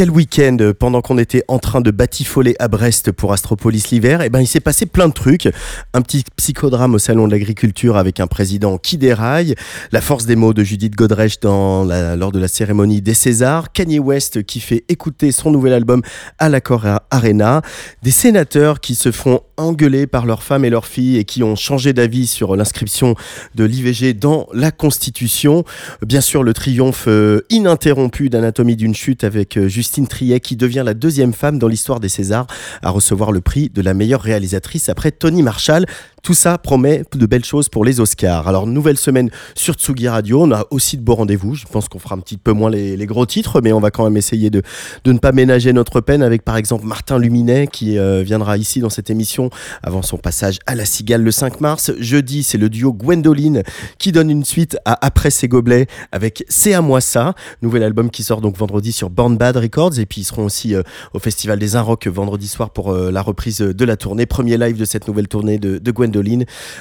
Quel week-end pendant qu'on était en train de batifoler à Brest pour Astropolis l'hiver, et ben il s'est passé plein de trucs. Un petit psychodrame au salon de l'agriculture avec un président qui déraille, la force des mots de Judith Godrèche lors de la cérémonie des Césars, Kanye West qui fait écouter son nouvel album à la Cora Arena, des sénateurs qui se font engueuler par leurs femmes et leurs filles et qui ont changé d'avis sur l'inscription de l'IVG dans la Constitution. Bien sûr, le triomphe euh, ininterrompu d'Anatomie d'une chute avec euh, Justine Triet qui devient la deuxième femme dans l'histoire des Césars à recevoir le prix de la meilleure réalisatrice après Tony Marshall. Tout ça promet de belles choses pour les Oscars. Alors, nouvelle semaine sur Tsugi Radio. On a aussi de beaux rendez-vous. Je pense qu'on fera un petit peu moins les, gros titres, mais on va quand même essayer de, ne pas ménager notre peine avec, par exemple, Martin Luminet qui euh, viendra ici dans cette émission avant son passage à la Cigale le 5 mars. Jeudi, c'est le duo Gwendoline qui donne une suite à Après ses gobelets avec C'est à moi ça, nouvel album qui sort donc vendredi sur Born Bad Records et puis ils seront aussi euh, au Festival des Inrocks vendredi soir pour euh, la reprise de la tournée, premier live de cette nouvelle tournée de Gwendoline.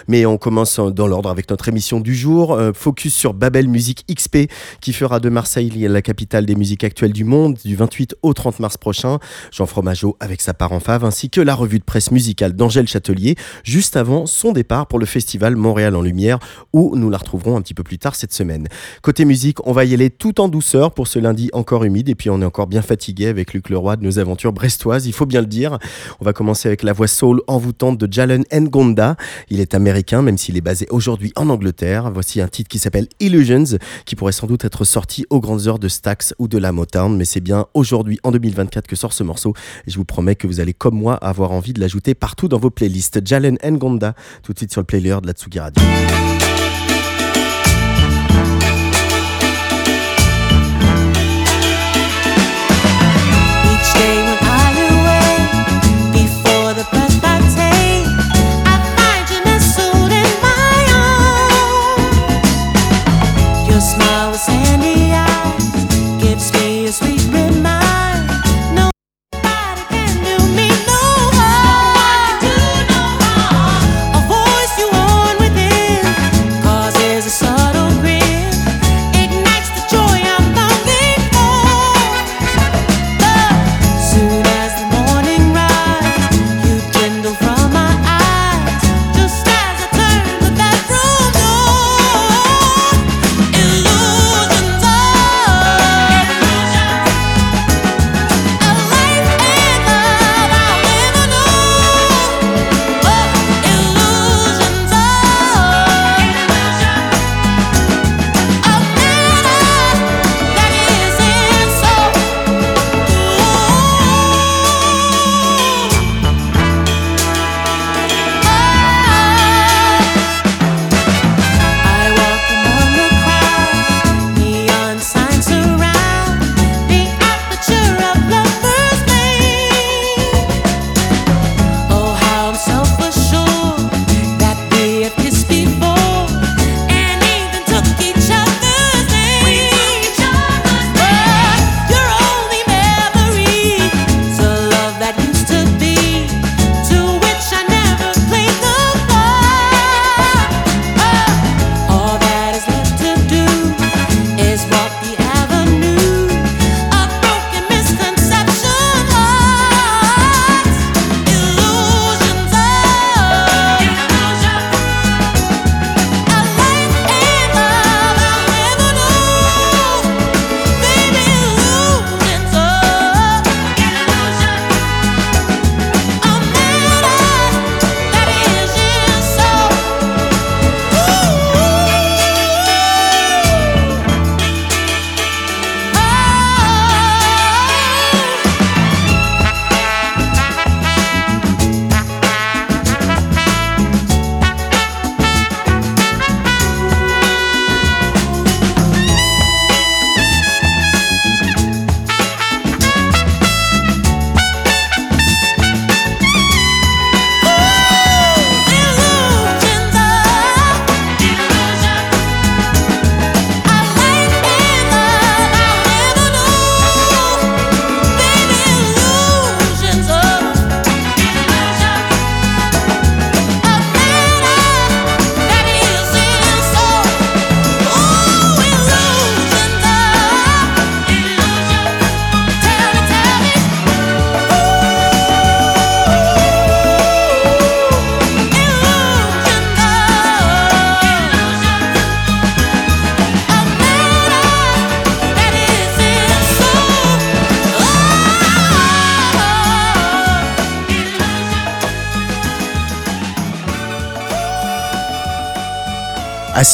Mais on commence dans l'ordre avec notre émission du jour, euh, focus sur Babel Musique XP qui fera de Marseille la capitale des musiques actuelles du monde du 28 au 30 mars prochain. Jean Fromageau avec sa part en fave ainsi que la revue de presse musicale d'Angèle Châtelier juste avant son départ pour le festival Montréal en Lumière où nous la retrouverons un petit peu plus tard cette semaine. Côté musique, on va y aller tout en douceur pour ce lundi encore humide et puis on est encore bien fatigué avec Luc Leroy de nos aventures brestoises, il faut bien le dire. On va commencer avec la voix soul envoûtante de Jalen Ngonda. Il est américain même s'il est basé aujourd'hui en Angleterre. Voici un titre qui s'appelle Illusions qui pourrait sans doute être sorti aux grandes heures de Stax ou de la Motown mais c'est bien aujourd'hui en 2024 que sort ce morceau et je vous promets que vous allez comme moi avoir envie de l'ajouter partout dans vos playlists. Jalen Ngonda tout de suite sur le player de la Tsugi Radio.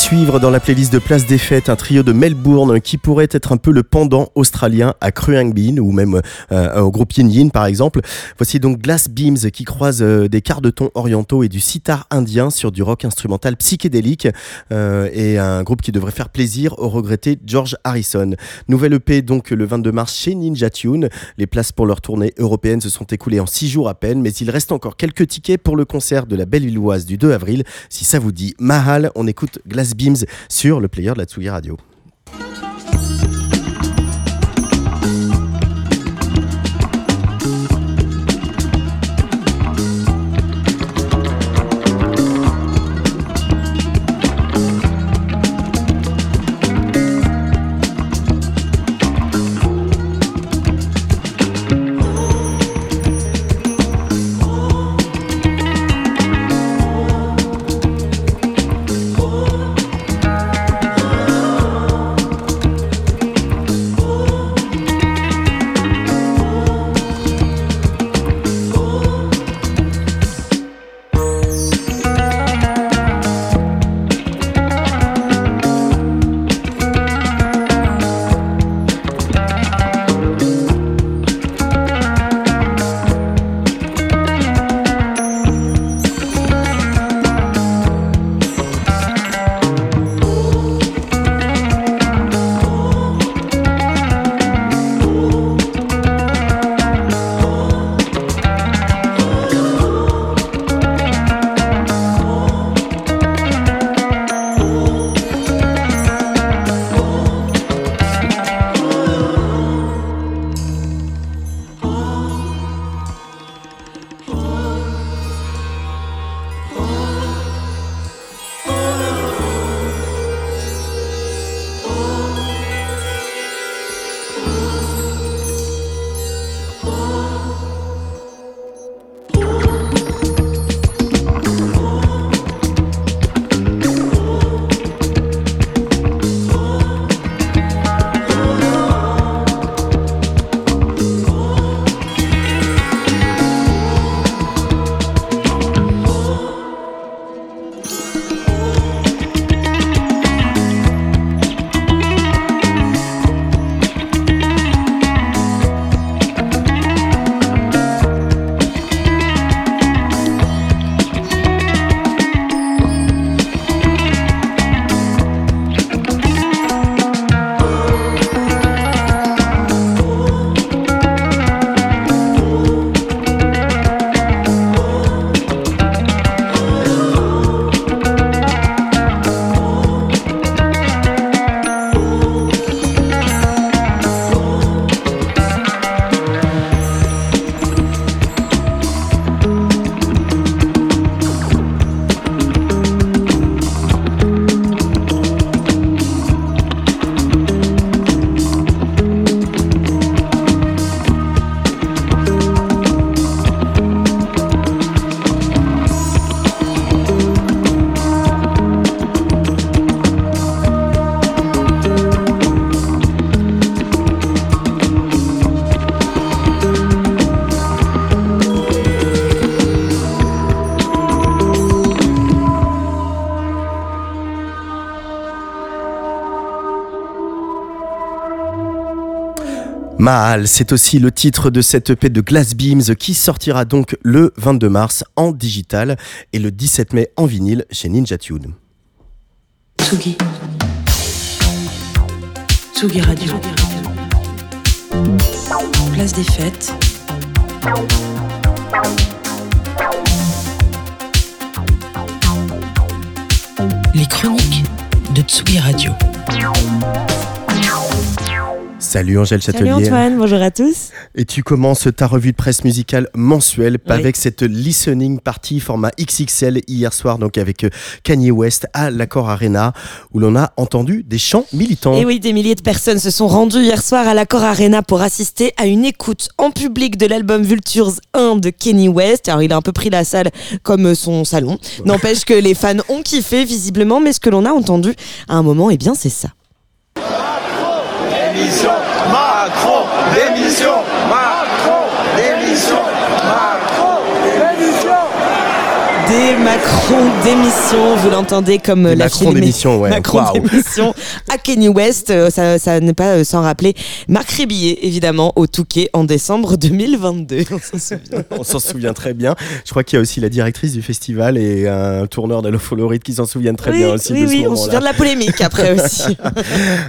Suivre dans la playlist de Place des Fêtes, un trio de Melbourne qui pourrait être un peu le pendant australien à Kruang Bean ou même euh, au groupe Yin Yin par exemple. Voici donc Glass Beams qui croise euh, des quarts de ton orientaux et du sitar indien sur du rock instrumental psychédélique euh, et un groupe qui devrait faire plaisir au regretté George Harrison. Nouvelle EP donc le 22 mars chez Ninja Tune. Les places pour leur tournée européenne se sont écoulées en 6 jours à peine, mais il reste encore quelques tickets pour le concert de la Belle-Illoise du 2 avril. Si ça vous dit Mahal, on écoute Glass Beams sur le player de la Tsugi Radio. Mahal, c'est aussi le titre de cette EP de Glass Beams qui sortira donc le 22 mars en digital et le 17 mai en vinyle chez Ninja Tune. Tsugi. Tsugi Radio. Place des fêtes. Les chroniques de Tsugi Radio. Salut Angèle Salut Châtelier. Antoine, bonjour à tous. Et tu commences ta revue de presse musicale mensuelle Oui. avec cette listening party format XXL hier soir, donc avec euh, Kanye West à l'Accord Arena, où l'on a entendu des chants militants. Et oui, des milliers de personnes se sont rendues hier soir à l'Accor Arena pour assister à une écoute en public de l'album Vultures 1 de Kenny West. Alors, il a un peu pris la salle comme son salon. N'empêche que les fans ont kiffé visiblement, mais ce que l'on a entendu à un moment, eh bien, c'est ça. Démission Macron Démission Macron Démission Macron Démission Des Macron d'émission, vous l'entendez comme Des la Macron d'émission, ouais. Macron d'émission à Kenny West, euh, ça, ça n'est pas euh, sans rappeler Marc Rébillet, évidemment, au Touquet en décembre 2022. On s'en souvient. On s'en souvient très bien. Je crois qu'il y a aussi la directrice du festival et un tourneur d'Allo Floride qui s'en souviennent très oui, bien aussi oui, de ce oui, on se souvient de la polémique après aussi.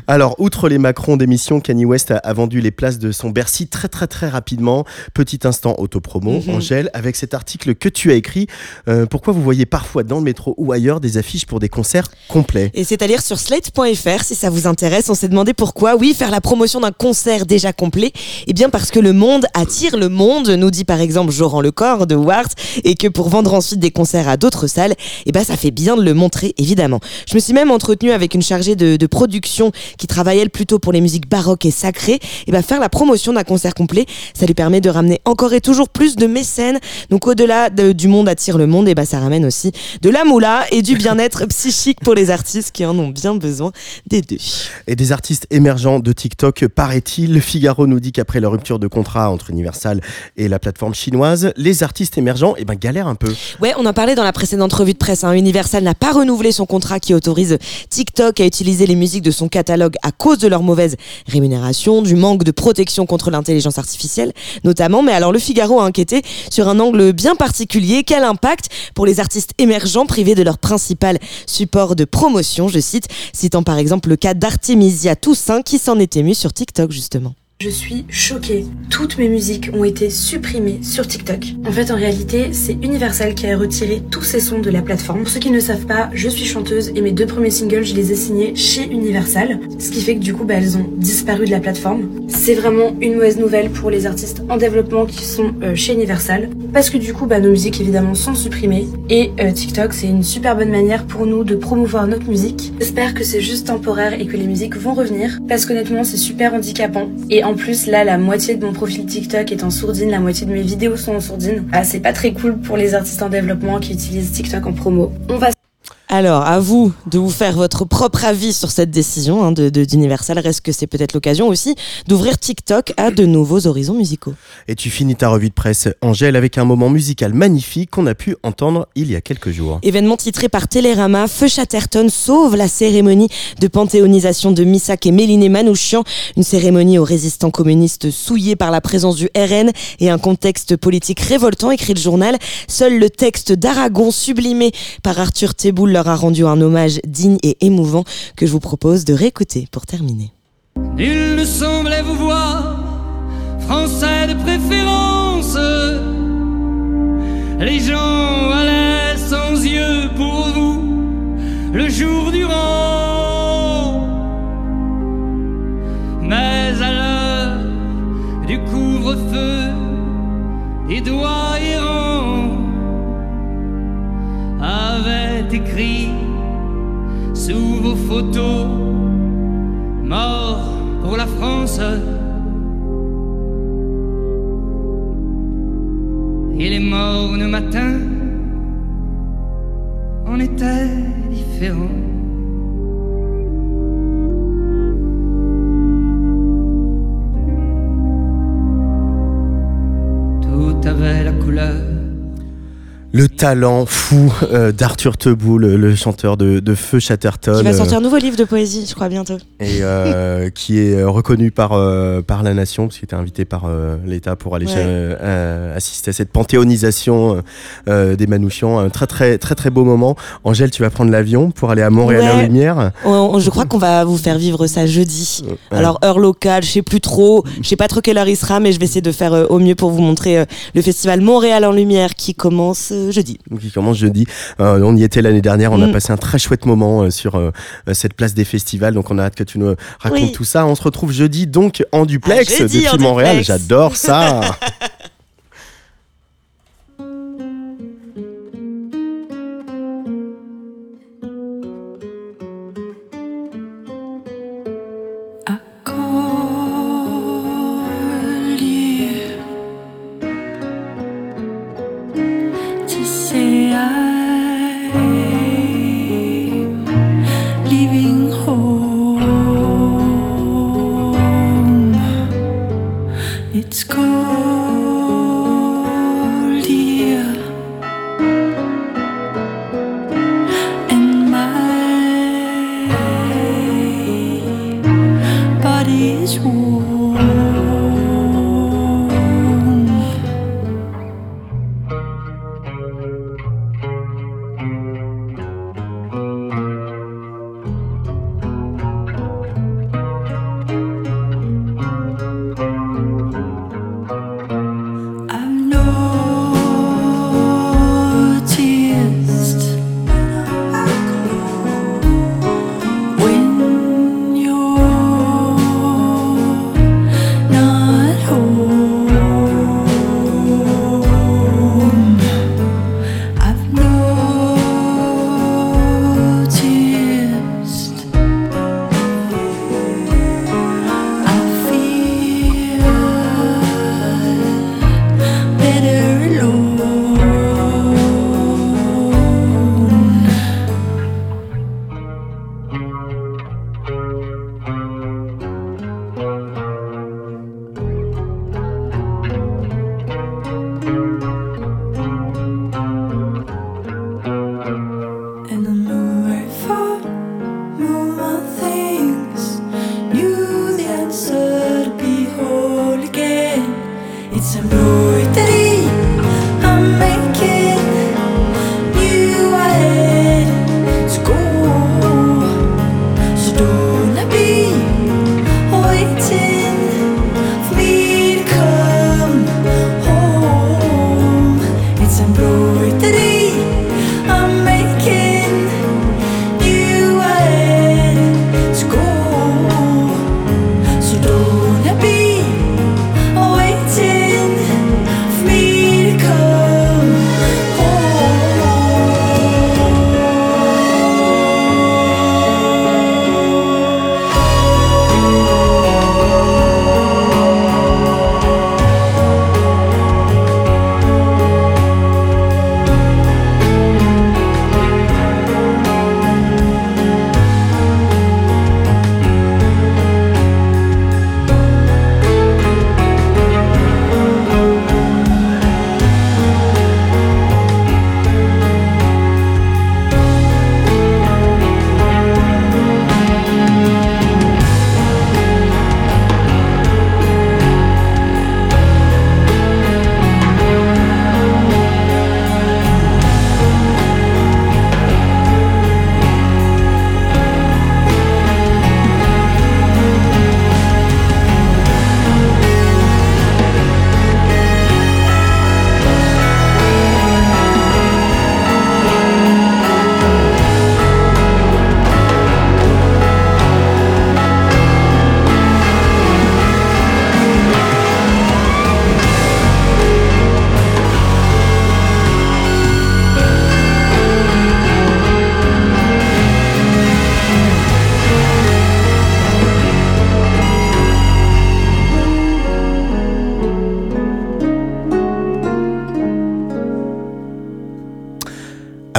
Alors, outre les Macron d'émission, Kanye West a, a vendu les places de son Bercy très très très rapidement. Petit instant autopromo, Mhm. Angèle, avec cet article que tu as écrit. euh, pourquoi vous voyez parfois dans le métro ou ailleurs des affiches pour des concerts complets Et c'est à lire sur slate.fr si ça vous intéresse. On s'est demandé pourquoi. Oui, faire la promotion d'un concert déjà complet. Eh bien, parce que le monde attire le monde, nous dit par exemple Joran Lecor de Wart, et que pour vendre ensuite des concerts à d'autres salles, eh ben, ça fait bien de le montrer, évidemment. Je me suis même entretenue avec une chargée de, production qui travaille, elle, plutôt pour les musiques baroques et sacrées. Et ben, faire la promotion d'un concert complet, ça lui permet de ramener encore et toujours plus de mécènes. Donc, au-delà de- du monde attire le monde, et ben, ça ramène aussi de la moula et du bien-être psychique pour les artistes qui en ont bien besoin des deux. Et des artistes émergents de TikTok, paraît-il. Le Figaro nous dit qu'après la rupture de contrat entre Universal et la plateforme chinoise, les artistes émergents eh ben, galèrent un peu. Ouais, on en parlait dans la précédente revue de presse. hein. Universal n'a pas renouvelé son contrat qui autorise TikTok à utiliser les musiques de son catalogue à cause de leur mauvaise rémunération, du manque de protection contre l'intelligence artificielle, notamment. Mais alors, le Figaro a inquiété sur un angle bien particulier. Quel impact pour les artistes émergents privés de leur principal support de promotion, je cite, citant par exemple le cas d'Artemisia Toussaint qui s'en est ému sur TikTok justement. Je suis choquée. Toutes mes musiques ont été supprimées sur TikTok. En fait, en réalité, c'est Universal qui a retiré tous ces sons de la plateforme. Pour ceux qui ne savent pas, je suis chanteuse et mes deux premiers singles, je les ai signés chez Universal. Ce qui fait que du coup, bah, elles ont disparu de la plateforme. C'est vraiment une mauvaise nouvelle pour les artistes en développement qui sont euh, chez Universal. Parce que du coup, bah, nos musiques évidemment sont supprimées. Et euh, TikTok, c'est une super bonne manière pour nous de promouvoir notre musique. J'espère que c'est juste temporaire et que les musiques vont revenir. Parce qu'honnêtement, c'est super handicapant. Et en plus, là, la moitié de mon profil TikTok est en sourdine, la moitié de mes vidéos sont en sourdine. Ah, c'est pas très cool pour les artistes en développement qui utilisent TikTok en promo. On va Alors, à vous de vous faire votre propre avis sur cette décision hein, de de- d'Universal. Reste que c'est peut-être l'occasion aussi d'ouvrir TikTok à de nouveaux horizons musicaux? Et tu finis ta revue de presse, Angèle, avec un moment musical magnifique qu'on a pu entendre il y a quelques jours. Événement titré par Télérama, Feu Chatterton sauve la cérémonie de panthéonisation de Missak et Méliné Manouchian, une cérémonie aux résistants communistes souillés par la présence du RN et un contexte politique révoltant, écrit le journal. Seul le texte d'Aragon sublimé par Arthur Teboul leur a rendu un hommage digne et émouvant que je vous propose de réécouter pour terminer. Il ne semblait vous voir, français de préférence. Les gens allaient sans yeux pour vous, le jour durant. Mais à l'heure du couvre-feu, les doigts avaient écrit sous vos photos mort pour la France. Et les morts le matin en étaient différents. Tout avait la couleur Le talent fou euh, d'Arthur Teboul, le, le chanteur de, de Feu Chatterton. Qui va euh, sortir un nouveau livre de poésie, je crois, bientôt. et euh, qui est reconnu par, euh, par la nation, parce qu'il était invité par l'État pour aller Ouais. assister à cette panthéonisation des Manouchians. Un très très très très beau moment. Angèle, tu vas prendre l'avion pour aller à Montréal en. Lumière. On- on- je crois qu'on va vous faire vivre ça jeudi. Ouais. Alors heure locale, je sais plus trop, je sais pas trop quelle heure il sera, mais je vais essayer de faire au mieux pour vous montrer le festival Montréal en lumière qui commence euh, jeudi. Donc, qui commence jeudi. Euh, on y était l'année dernière, on a Mm. passé un très chouette moment euh, sur euh, cette place des festivals. Donc on a hâte que tu nous racontes Oui. tout ça. On se retrouve jeudi donc en duplex Ah, jeudi, depuis en Montréal. J'adore ça.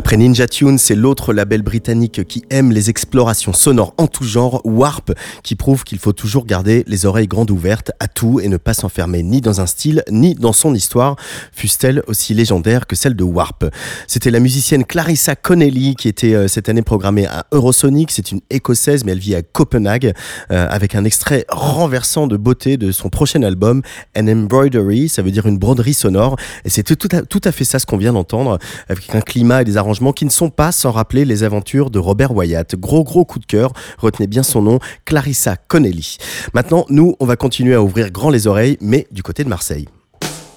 Après Ninja Tune, c'est l'autre label britannique qui aime les explorations sonores en tout genre, Warp, qui prouve qu'il faut toujours garder les oreilles grandes ouvertes à tout et ne pas s'enfermer ni dans un style ni dans son histoire, fût-elle aussi légendaire que celle de Warp. C'était la musicienne Clarissa Connelly qui était euh, cette année programmée à Eurosonic. C'est une écossaise, mais elle vit à Copenhague, euh, avec un extrait renversant de beauté de son prochain album, An Embroidery, ça veut dire une broderie sonore. Et c'est tout à, tout à fait ça ce qu'on vient d'entendre, avec un climat et des arrangements qui ne sont pas sans rappeler les aventures de Robert Wyatt. Gros gros coup de cœur, retenez bien son nom, Clarissa Connelly. Maintenant, nous, on va continuer à ouvrir grand les oreilles, mais du côté de Marseille.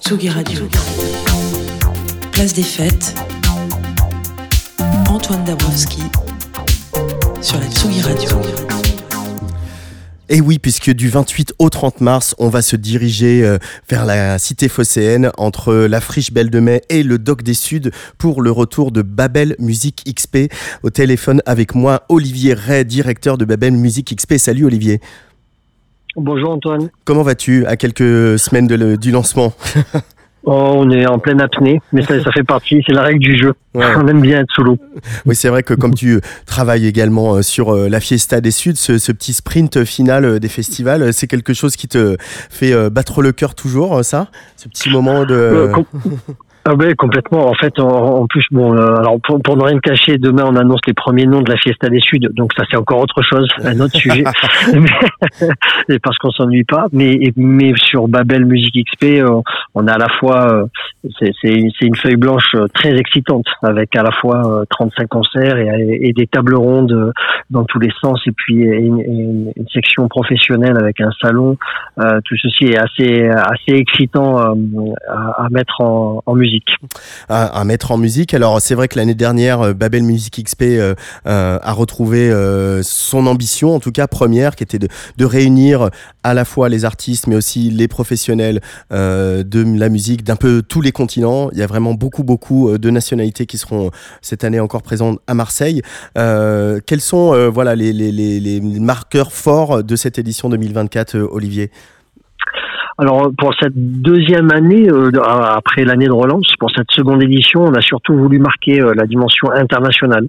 Tsugi Radio. Place des fêtes. Antoine Dabrowski sur la Tsugi Radio. Et oui, puisque du 28 au 30 mars, on va se diriger euh, vers la cité phocéenne entre la friche Belle de Mai et le Doc des Suds pour le retour de Babel Musique XP. Au téléphone avec moi, Olivier Ray, directeur de Babel Musique XP. Salut Olivier. Bonjour Antoine. Comment vas-tu? À quelques semaines de le- du lancement Oh, on est en pleine apnée, mais ça, ça fait partie, c'est la règle du jeu. Ouais. On aime bien être sous l'eau. Oui, c'est vrai que comme tu euh, travailles également euh, sur euh, la Fiesta des Suds, ce, ce petit sprint final des festivals, c'est quelque chose qui te fait battre le cœur toujours, ça? Ce petit moment de... Euh, Ah ouais, complètement. En fait, en, en plus, bon, euh, alors pour, pour ne rien cacher, demain on annonce les premiers noms de la Fiesta des Suds, donc ça c'est encore autre chose, un autre sujet. Mais- parce qu'on s'ennuie pas. Mais mais sur Babel Music XP, euh, on a à la fois, euh, c'est c'est une feuille blanche euh, très excitante avec à la fois euh, 35 concerts et, et des tables rondes euh, dans tous les sens, et puis une, une- une section professionnelle avec un salon. Euh, tout ceci est assez assez excitant euh, à, à mettre en, en musique. À, à mettre en musique. Alors c'est vrai que l'année dernière, euh, Babel Music XP euh, euh, a retrouvé son ambition, en tout cas première, qui était de, réunir à la fois les artistes, mais aussi les professionnels de la musique d'un peu tous les continents. Il y a vraiment beaucoup, beaucoup de nationalités qui seront cette année encore présentes à Marseille. Quels sont voilà les, marqueurs forts de cette édition 2024, euh, Olivier? Alors pour cette deuxième année, euh, après l'année de relance, pour cette seconde édition, on a surtout voulu marquer euh, la dimension internationale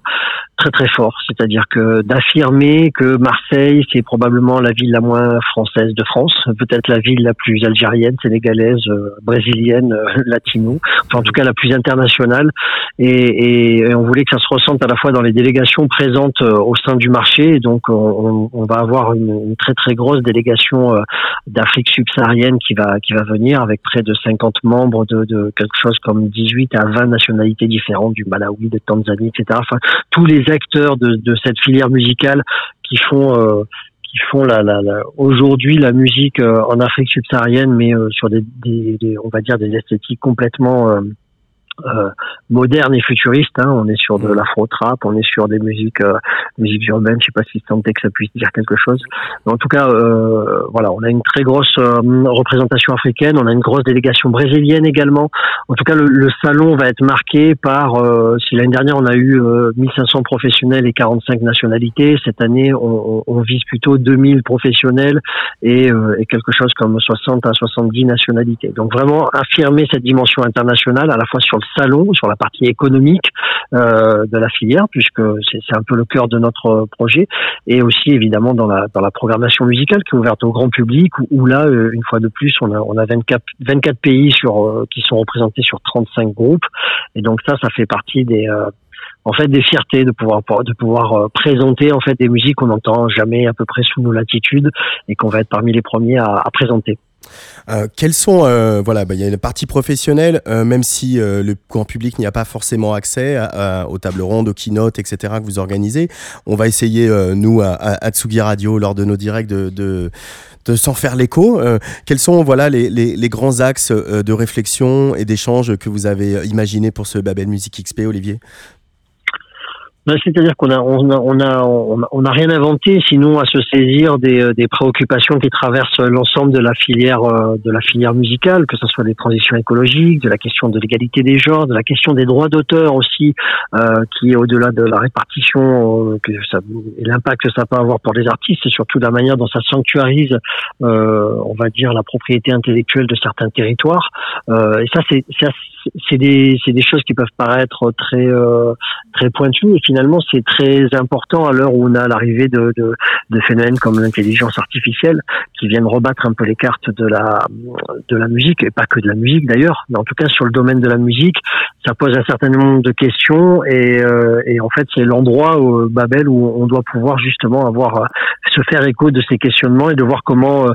très très fort, c'est-à-dire que d'affirmer que Marseille c'est probablement la ville la moins française de France, peut-être la ville la plus algérienne, sénégalaise, euh, brésilienne, euh, latino, enfin en tout cas la plus internationale, et, et- et on voulait que ça se ressente à la fois dans les délégations présentes euh, au sein du marché, donc on, on- va avoir une, une très très grosse délégation d'Afrique subsaharienne qui va qui va venir avec près de 50 membres de, de quelque chose comme 18 à 20 nationalités différentes du Malawi, de Tanzanie, etc. Enfin tous les acteurs de, de cette filière musicale qui font euh, qui font la, la, la- aujourd'hui la musique euh, en Afrique subsaharienne, mais euh, sur des, des, des- on va dire des esthétiques complètement euh, euh, modernes et futuristes. Hein. On est sur de l'afro trap, on est sur des musiques euh, musiques urbaines. Je sais pas si tant que ça puisse dire quelque chose. Mais en tout cas, euh, voilà, on a une très grosse euh, représentation africaine. On a une grosse délégation brésilienne également. En tout cas, le, le salon va être marqué par. euh, si l'année dernière on a eu euh, 1500 professionnels et 45 nationalités, cette année on, on- on vise plutôt 2000 professionnels et, euh, et quelque chose comme 60 à 70 nationalités. Donc vraiment affirmer cette dimension internationale à la fois sur le salon, sur la partie économique euh, de la filière, puisque c'est un peu le cœur de notre projet, et aussi évidemment dans la dans la programmation musicale qui est ouverte au grand public, où, où là euh, une fois de plus on a on a 24 24 pays sur euh, qui sont représentés sur 35 groupes, et donc ça ça fait partie des euh, en fait des fiertés de pouvoir de pouvoir euh, présenter en fait des musiques qu'on n'entend jamais à peu près sous nos latitudes et qu'on va être parmi les premiers à, à présenter. Euh, quels sont, euh, voilà, bah, il y a une partie professionnelle, euh, même si le grand public n'y a pas forcément accès aux tables rondes, aux keynotes, etc. que vous organisez. On va essayer, nous, à, à, Tsugi Radio, lors de nos directs, de, s'en faire l'écho. Quels sont, voilà, les, les, grands axes de réflexion et d'échange que vous avez imaginés pour ce Babel Music XP, Olivier? Ben, C'est-à-dire qu'on a, on a, on a, on a, rien inventé, sinon à se saisir des, euh, des préoccupations qui traversent l'ensemble de la filière, euh, de la filière musicale, que ce soit des transitions écologiques, de la question de l'égalité des genres, de la question des droits d'auteur aussi, euh, qui est au-delà de la répartition euh, que ça, et l'impact que ça peut avoir pour les artistes, et surtout la manière dont ça sanctuarise, euh, on va dire, la propriété intellectuelle de certains territoires. Euh, et ça, c'est, des, des choses qui peuvent paraître très, très pointues, finalement, c'est très important à l'heure où on a l'arrivée de, de, de phénomènes comme l'intelligence artificielle qui viennent rebattre un peu les cartes de la, de la musique, et pas que de la musique d'ailleurs, mais en tout cas sur le domaine de la musique, ça pose un certain nombre de questions, et, euh, et en fait, c'est l'endroit, où, Babel, où on doit pouvoir justement avoir, euh, se faire écho de ces questionnements et de voir comment, euh,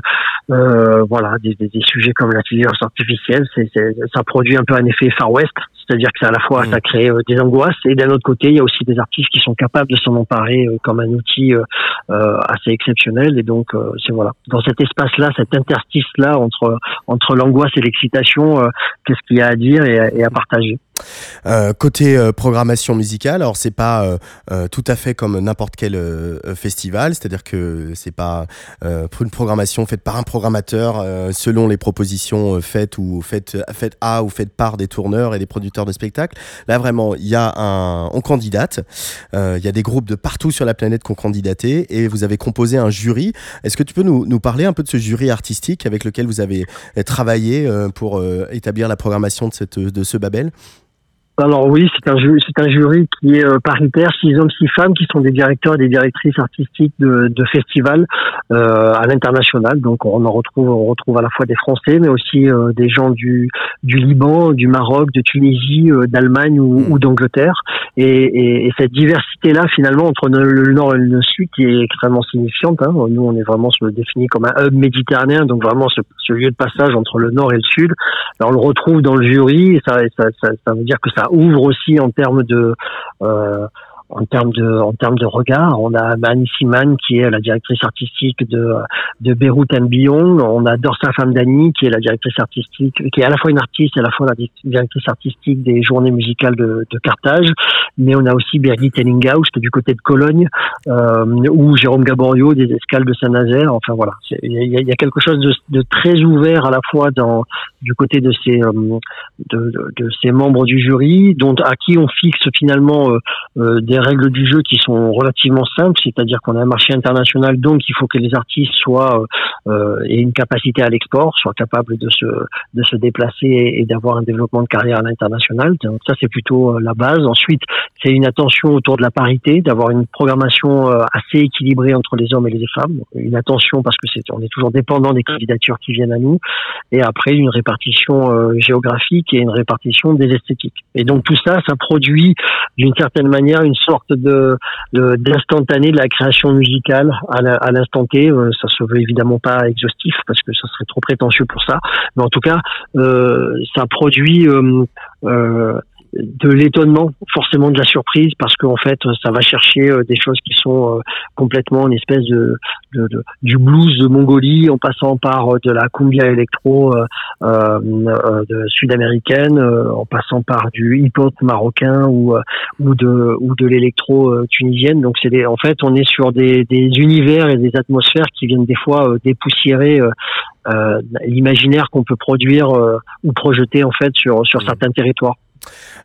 euh, voilà, des, des, sujets comme l'intelligence artificielle, c'est, ça produit un peu un effet Far West, c'est-à-dire que c'est à la fois Mm. ça crée euh, des angoisses et d'un autre côté il y a aussi des artistes qui sont capables de s'en emparer euh, comme un outil euh, assez exceptionnel et donc euh, c'est voilà dans cet espace-là, cet interstice-là entre entre l'angoisse et l'excitation, qu'est-ce qu'il y a à dire et à, et à partager? Euh, côté euh, programmation musicale, alors c'est pas euh, euh, tout à fait comme n'importe quel euh, euh, festival, c'est-à-dire que c'est pas une programmation faite par un programmateur selon les propositions faites ou faites faites à ou faites par des tourneurs et des producteurs de spectacles. Là vraiment, il y a un on candidate, il y a des groupes de partout sur la planète qui ont candidaté et vous avez composé un jury. Est-ce que tu peux nous, nous parler un peu de ce jury artistique avec lequel vous avez travaillé pour établir la programmation de cette de ce Babel? Alors oui, c'est un jury, c'est un jury qui est euh, paritaire, six hommes, six femmes, qui sont des directeurs et des directrices artistiques de, de festivals euh, à l'international. Donc on en retrouve, on retrouve à la fois des Français, mais aussi euh, des gens du du Liban, du Maroc, de Tunisie, euh, d'Allemagne ou, ou d'Angleterre. Et, et, et cette diversité-là, finalement, entre le, nord et le sud, qui est extrêmement signifiante. Hein. Nous, on est vraiment se défini comme un hub méditerranéen, donc vraiment ce, ce lieu de passage entre le nord et le sud. Alors, on le retrouve dans le jury, et ça, ça, ça, ça veut dire que ça ouvre aussi en termes de euh, en termes de en termes de regard. On a Mani Siman qui est la directrice artistique de de Beyrouth and Beyond. On a Dorsa Famdani qui est la directrice artistique, qui est à la fois une artiste et à la fois la directrice artistique des journées musicales de, de Carthage. Mais on a aussi Birgit Ellinghaus qui est du côté de Cologne, euh, ou Jérôme Gaborio des escales de Saint-Nazaire. Enfin voilà, il y a, y a quelque chose de, de très ouvert à la fois dans du côté de ces euh, de, de, de ces membres du jury, dont à qui on fixe finalement euh, euh, des règles du jeu qui sont relativement simples, c'est-à-dire qu'on a un marché international, donc il faut que les artistes soient euh, euh, aient une capacité à l'export, soient capables de se de se déplacer et, d'avoir un développement de carrière à l'international. Donc ça c'est plutôt euh, la base. Ensuite, c'est une attention autour de la parité, d'avoir une programmation euh, assez équilibrée entre les hommes et les femmes. Une attention parce que c'est on est toujours dépendant des candidatures qui viennent à nous et après une répartition géographique et une répartition des esthétiques. Et donc tout ça, ça produit d'une certaine manière une sorte de d'instantané de, la création musicale à l'instant T. Euh, ça se veut évidemment pas exhaustif parce que ça serait trop prétentieux pour ça, mais en tout cas, euh, ça produit euh, de l'étonnement, forcément de la surprise, parce qu'en fait, ça va chercher euh, des choses qui sont euh, complètement une espèce de, de, de- du blues de Mongolie, en passant par euh, de la cumbia électro euh, sud-américaine, en passant par du hip-hop marocain ou ou de ou de l'électro tunisienne. Donc c'est en fait, on est sur des, des univers et des atmosphères qui viennent des fois dépoussiérer euh, l'imaginaire qu'on peut produire euh, ou projeter en fait sur sur certains territoires.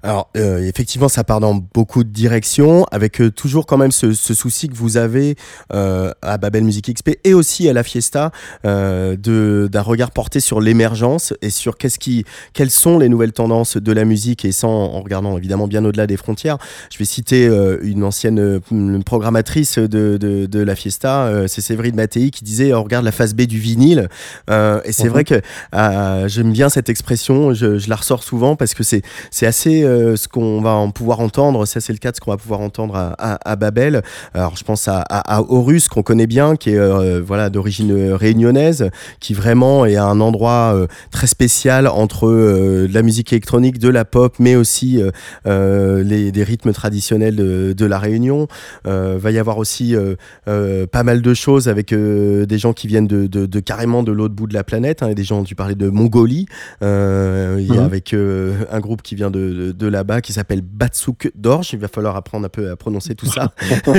Alors, euh, effectivement, ça part dans beaucoup de directions, avec euh, toujours quand même ce, ce souci que vous avez euh, à Babel Music XP et aussi à la Fiesta euh, de d'un regard porté sur l'émergence et sur qu'est-ce qui, quelles sont les nouvelles tendances de la musique et sans en regardant évidemment bien au-delà des frontières. Je vais citer euh, une ancienne euh, programmatrice de, de, de la Fiesta, euh, c'est Séverine Mattei, qui disait on regarde la phase B du vinyle Euh, et c'est Mhm. vrai que euh, j'aime bien cette expression, je, je la ressors souvent parce que c'est c'est assez euh, ce qu'on va en pouvoir entendre. Ça, c'est le cas de ce qu'on va pouvoir entendre à, à, à Babel. Alors, je pense à, à, à Horus, qu'on connaît bien, qui est euh, voilà d'origine euh, réunionnaise, qui vraiment est un endroit euh, très spécial entre de la musique électronique, de la pop, mais aussi les, des rythmes traditionnels de, de la Réunion. Va y avoir aussi pas mal de choses avec des gens qui viennent de, de, de carrément de l'autre bout de la planète. Hein, et des gens, tu parlais de Mongolie, il y a Mhm. avec un groupe qui vient de, de, de là-bas qui s'appelle Batsouk d'Orge. Il va falloir apprendre un peu à prononcer tout ça.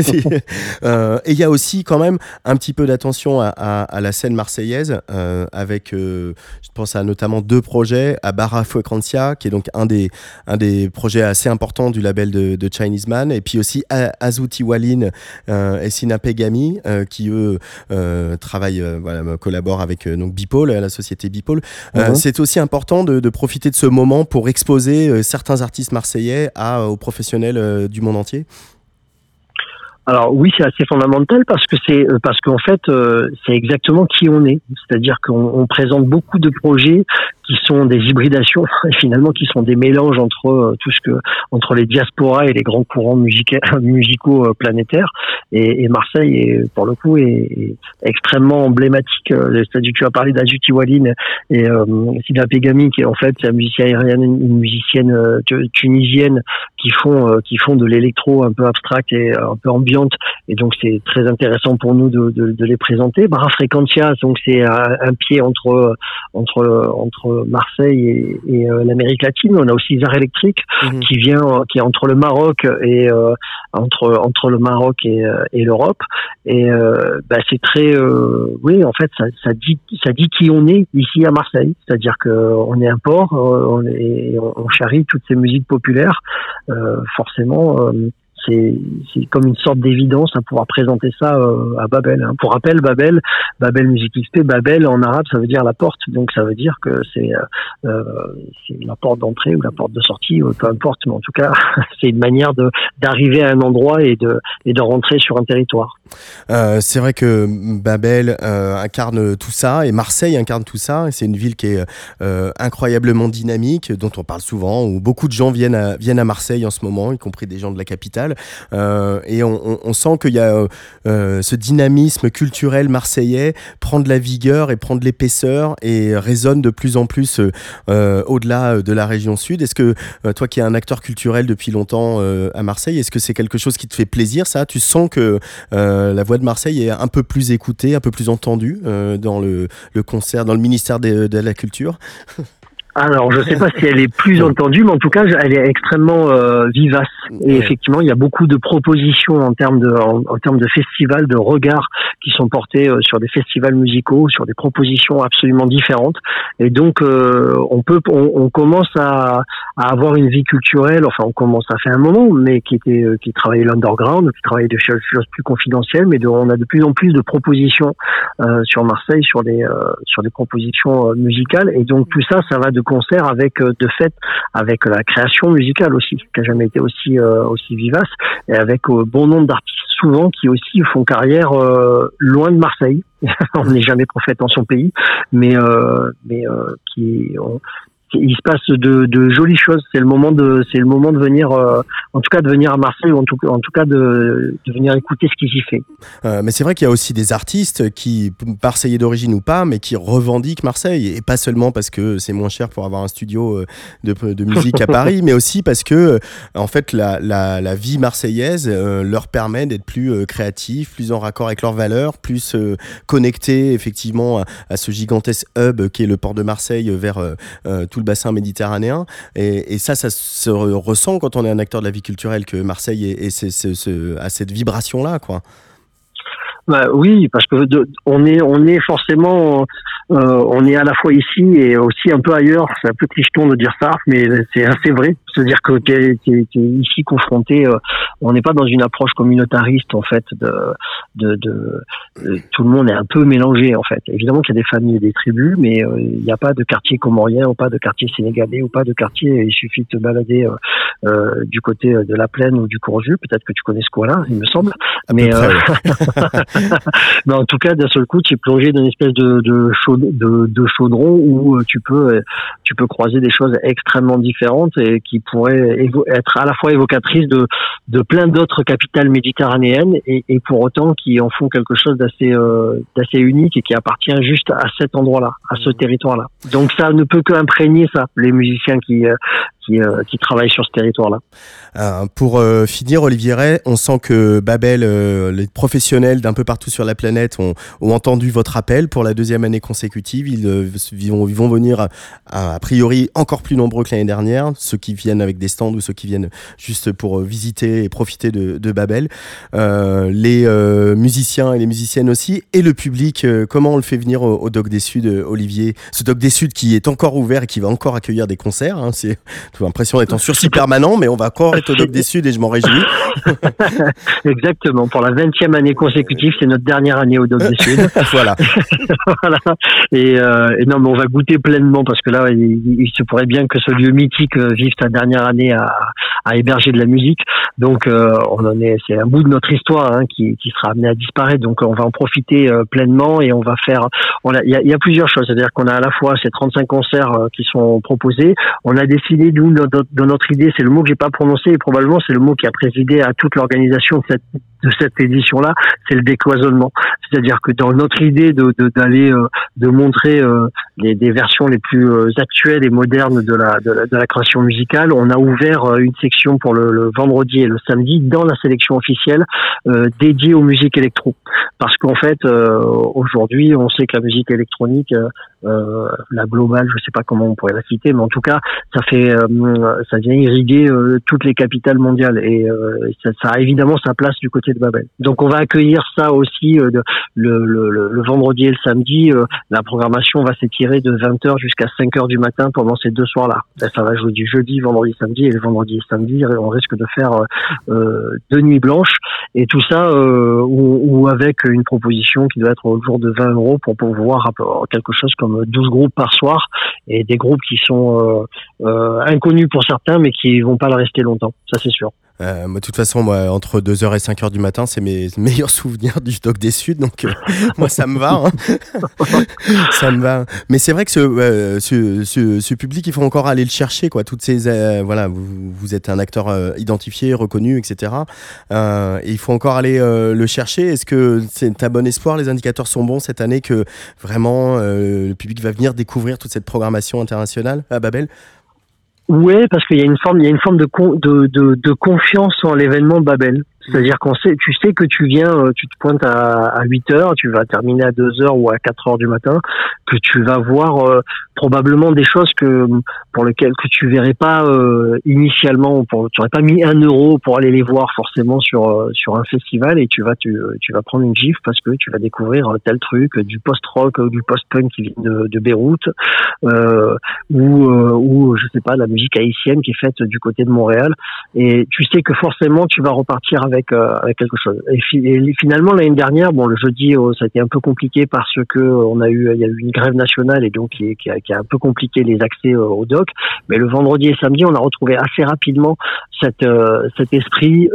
Euh, et il y a aussi quand même un petit peu d'attention à, à- à la scène marseillaise euh, avec, euh, je pense à notamment deux projets, à Barra Frequencia, qui est donc un des, un des projets assez importants du label de, de Chinese Man, et puis aussi A- Azuti Walin et Sina Pegami, qui eux travaillent, voilà, collaborent avec donc Bipole, la société Bipole. Euh, Mhm. C'est aussi important de, de profiter de ce moment pour exposer certains artistes marseillais à, aux professionnels euh, du monde entier. Alors oui, c'est assez fondamental parce que c'est euh, parce qu'en fait euh, c'est exactement qui on est. C'est-à-dire qu'on on présente beaucoup de projets qui sont des hybridations et finalement qui sont des mélanges entre euh, tout ce que entre les diasporas et les grands courants musica- musicaux euh, planétaires. Et, et Marseille est pour le coup est, est extrêmement emblématique. Euh, C'est-à-dire que tu as parlé d'Azuti Walin et euh, Sylvia Pegami qui est en fait c'est un musicien aérien, une musicienne euh, tu- tunisienne qui font euh, qui font de l'électro un peu abstract et euh, un peu ambiante et donc c'est très intéressant pour nous de, de, de les présenter. Barra Frequentia donc c'est un, un pied entre entre entre Marseille et, et euh, l'Amérique latine. On a aussi Zar Electric Mhm. qui vient euh, qui est entre le Maroc et euh, entre entre le Maroc et, euh, et l'Europe. Et euh, bah, c'est très euh, oui en fait ça, ça dit ça dit qui on est ici à Marseille. C'est-à-dire que on est un port euh, on est on, on charrie toutes ces musiques populaires. Euh, forcément c'est comme une sorte d'évidence à pouvoir présenter ça euh, à Babel. hein. Pour rappel, Babel, Babel Musique XP, Babel en arabe ça veut dire la porte, donc ça veut dire que c'est euh, euh, la porte d'entrée ou la porte de sortie, peu importe, mais en tout cas c'est une manière d'arriver à un endroit et de et de rentrer sur un territoire. Euh, c'est vrai que Babel euh, incarne tout ça et Marseille incarne tout ça. C'est une ville qui est euh, incroyablement dynamique, dont on parle souvent, où beaucoup de gens viennent à, Marseille en ce moment, y compris des gens de la capitale. Et on, sent qu'il y a ce dynamisme culturel marseillais prend de la vigueur et prend de l'épaisseur et résonne de plus en plus au-delà de la région sud. Est-ce que toi qui es un acteur culturel depuis longtemps à Marseille, est-ce que c'est quelque chose qui te fait plaisir ça? Tu sens que la voix de Marseille est un peu plus écoutée, un peu plus entendue euh, dans le, concert, dans le ministère de la Culture Alors, je ne sais pas si elle est plus entendue, mais en tout cas, elle est extrêmement euh, vivace. Et effectivement, il y a beaucoup de propositions en termes de, en, en termes de festivals, de regards qui sont portés euh, sur des festivals musicaux, sur des propositions absolument différentes. Et donc, euh, on peut, on, on commence à, à avoir une vie culturelle. Enfin, on commence à faire un moment, mais qui était, euh, qui travaillait l'underground, qui travaillait des choses plus confidentielles, mais de, on a de plus en plus de propositions euh, sur Marseille, sur des, euh, sur des propositions musicales. Et donc tout ça, ça va de concert avec, euh, de fait, avec la création musicale aussi, qui a jamais été aussi, euh, aussi vivace, et avec euh, bon nombre d'artistes souvent qui aussi font carrière loin de Marseille. on n'est jamais prophète en son pays, mais, mais qui on- il se passe de, de jolies choses. C'est le moment de, c'est le moment de venir, euh, en tout cas de venir à Marseille ou en tout, en tout cas de, de venir écouter ce qui s'y fait. Euh, mais c'est vrai qu'il y a aussi des artistes qui, marseillais d'origine ou pas, mais qui revendiquent Marseille. Et pas seulement parce que c'est moins cher pour avoir un studio euh, de, de musique à Paris, mais aussi parce que, en fait, la, la, la vie marseillaise euh, leur permet d'être plus créatifs, plus en raccord avec leurs valeurs, plus connectés effectivement à, à ce gigantesque hub qui est le port de Marseille vers tout le bassin méditerranéen. Et, ça, ça se re- ressent quand on est un acteur de la vie culturelle que Marseille est, est a cette vibration-là, quoi. Bah, oui, parce que on est forcément on est à la fois ici et aussi un peu ailleurs. C'est un peu clicheton de dire ça, mais c'est assez vrai. C'est-à-dire que t'es es, ici confronté. euh, on n'est pas dans une approche communautariste en fait. De, de, de, de- tout le monde est un peu mélangé en fait. Évidemment qu'il y a des familles et des tribus, mais euh, il n'y a pas de quartier comorien ou pas de quartier sénégalais ou pas de quartier. Il suffit de te balader euh, euh, du côté de la plaine ou du Courju. Peut-être que tu connais ce coin-là, il me semble. À mais près, euh, mais en tout cas, d'un seul coup, tu es plongé dans une espèce de, de, chaud- de, de chaudron où euh, tu peux, euh, tu peux croiser des choses extrêmement différentes et qui pourraient être à la fois évocatrices de, de plein d'autres capitales méditerranéennes et, et pour autant qui en font quelque chose d'assez euh, d'assez unique et qui appartient juste à cet endroit-là, à ce territoire-là. Donc ça ne peut que imprégner ça, les musiciens qui, euh, qui, euh, qui travaillent sur ce territoire-là. Euh, pour euh, finir, Olivier Ray, on sent que Babel, les professionnels d'un peu partout sur la planète ont, entendu votre appel pour la deuxième année consécutive. Ils, vont, venir a, priori encore plus nombreux que l'année dernière, ceux qui viennent avec des stands ou ceux qui viennent juste pour visiter et profiter de, Babel. Les musiciens et les musiciennes aussi, et le public. comment on le fait venir au, au Doc des Suds, Olivier? Ce Doc des Suds qui est encore ouvert et qui va encore accueillir des concerts. Hein, j'ai l'impression d'être en sursis permanent, mais on va encore être au Doc des Suds et je m'en réjouis. Exactement. Pour la 20e année consécutive, c'est notre dernière année au Doc des Sud. voilà. voilà. Et, euh, et non, mais on va goûter pleinement parce que là, il, il se pourrait bien que ce lieu mythique euh, vive sa dernière année à, à héberger de la musique. Donc, euh, on en est, c'est un bout de notre histoire hein, qui, qui sera amené à disparaître. Donc, on va en profiter euh, pleinement et on va faire. Il y a, il y a plusieurs choses. C'est-à-dire qu'on a à la fois ces 35 concerts qui sont proposés. On a décidé, nous, dans notre, idée, c'est le mot que j'ai pas prononcé et probablement c'est le mot qui a présidé à toute l'organisation de cette édition-là, c'est le décloisonnement. C'est-à-dire que dans notre idée de de- d'aller euh, de montrer euh, les des versions les plus euh, actuelles et modernes de la, de la de la création musicale, on a ouvert une section pour le, le vendredi et le samedi dans la sélection officielle euh, dédiée aux musiques électro. Parce qu'en fait, euh, aujourd'hui, on sait que la musique électronique, euh, la globale, je sais pas comment on pourrait la citer, mais en tout cas, ça fait, ça vient irriguer toutes les capitales mondiales et ça, ça a évidemment sa place du côté Donc, on va accueillir ça aussi euh, le, vendredi et le samedi. euh, la programmation va s'étirer de 20h jusqu'à 5h du matin pendant ces deux soirs-là. Ben, Ça va jouer du jeudi, vendredi, samedi et le vendredi et samedi, on risque de faire euh, euh, deux nuits blanches et tout ça ou, avec une proposition qui doit être au jour de 20 euros pour pouvoir avoir quelque chose comme 12 groupes par soir et des groupes qui sont inconnus pour certains mais qui vont pas le rester longtemps, ça c'est sûr. Euh, moi, de toute façon, moi, entre 2h et 5h du matin, c'est mes meilleurs souvenirs du Doc des Suds, donc euh, moi, ça me va. hein. ça me va. Mais c'est vrai que ce, euh, ce, ce, ce public, il faut encore aller le chercher, quoi. Toutes ces, euh, voilà, vous, vous êtes un acteur euh, identifié, reconnu, etc. Euh, et il faut encore aller euh, le chercher. Est-ce que c'est un bon espoir? Les indicateurs sont bons cette année que vraiment euh, le public va venir découvrir toute cette programmation internationale? À Babel? Ouais, parce qu'il y a une forme, il y a une forme de, con- de, de, de confiance en l'événement Babel. C'est-à-dire qu'on sait, tu sais que tu viens, euh, tu te pointes à, à 8 heures, tu vas terminer à 2 heures ou à 4 heures du matin, que tu vas voir euh, probablement des choses que pour lesquelles que tu verrais pas euh, initialement, pour, tu n'aurais pas mis un euro pour aller les voir forcément sur euh, sur un festival et tu vas tu, tu vas prendre une gifle parce que tu vas découvrir un tel truc, du post-rock ou du post-punk qui vient de, de Beyrouth, euh, ou euh, ou je sais pas la musique haïtienne qui est faite du côté de Montréal. Et tu sais que forcément tu vas repartir euh, avec quelque chose. Et, fi- et finalement l'année dernière, bon le jeudi euh, ça a été un peu compliqué parce que euh, on a eu il y a eu une grève nationale et donc qui, qui a, qui a un peu compliqué les accès au doc. Mais le vendredi et samedi, on a retrouvé assez rapidement cette cet esprit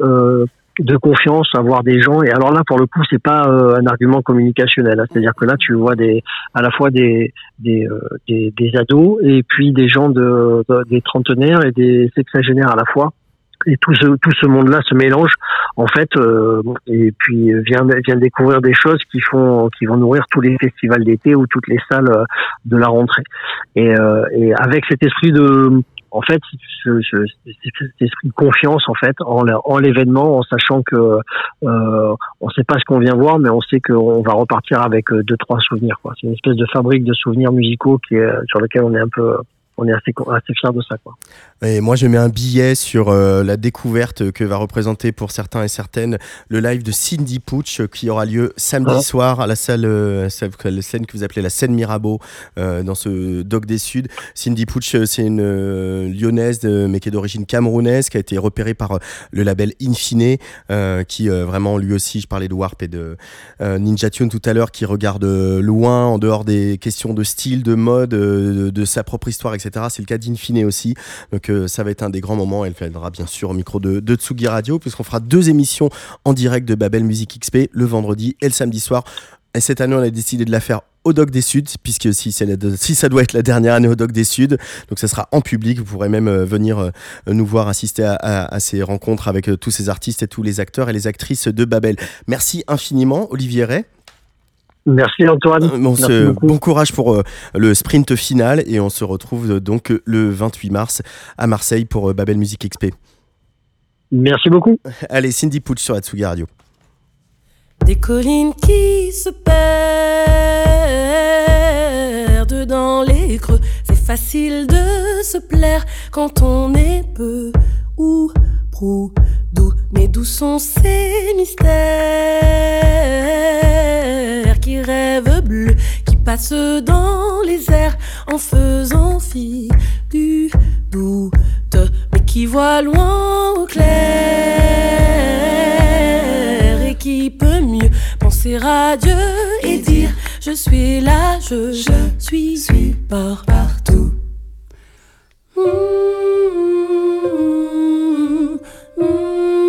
de confiance, avoir des gens. Et alors là, pour le coup, c'est pas un argument communicationnel. hein. C'est-à-dire que là, tu vois des, à la fois des des, des, ados et puis des gens de- des trentenaires et des sexagénaires à la fois. Et tout ce tout ce monde-là se mélange en fait euh, et puis vient vient découvrir des choses qui font qui vont nourrir tous les festivals d'été ou toutes les salles euh, de la rentrée. Et, euh, et avec cet esprit de en fait, ce, ce- cet esprit de confiance en fait en, en l'événement, en sachant que euh, on sait pas ce qu'on vient voir, mais on sait qu'on va repartir avec euh, deux trois souvenirs. quoi. C'est une espèce de fabrique de souvenirs musicaux qui est, sur lequel on est un peu, on est assez assez fier de ça. Quoi. Et moi, je mets un billet sur euh, la découverte que va représenter pour certains et certaines le live de Cindy Pooch euh, qui aura lieu samedi Ouais. soir à la salle, euh, celle- la scène que vous appelez la scène Mirabeau euh, dans ce Doc des Suds. Cindy Pooch, c'est une lyonnaise mais qui est d'origine camerounaise, qui a été repérée par le label Infine, qui vraiment lui aussi, je parlais de Warp et de Ninja Tune tout à l'heure, qui regarde loin en dehors des questions de style, de mode, de, de sa propre histoire, etc. C'est le cas d'Infine aussi. Donc euh, ça va être un des grands moments. Elle viendra bien sûr au micro de, de Tsugi Radio, puisqu'on fera deux émissions en direct de Babel Music XP le vendredi et le samedi soir. Et cette année, on a décidé de la faire au Doc des Suds, puisque si, ça doit être la dernière année au Doc des Suds, donc ça sera en public. Vous pourrez même euh, venir euh, nous voir assister à, ces rencontres avec tous ces artistes et tous les acteurs et les actrices de Babel. Merci infiniment, Olivier Ray. Merci Antoine. Euh, on Merci se- beaucoup. bon courage pour euh, le sprint final et on se retrouve euh, donc le 28 mars à Marseille pour Babel Music XP. Merci beaucoup. Allez, Cindy Pooch sur Atsugi Radio. Des collines qui se perdent dans les creux. C'est facile de se plaire quand on est peu ou doux. Mais d'où sont ces mystères qui rêvent bleus, qui passent dans les airs en faisant fi du doute, mais qui voient loin au clair et qui peut mieux penser à Dieu et dire je suis là, je, suis, suis par partout. Mmh, mmh,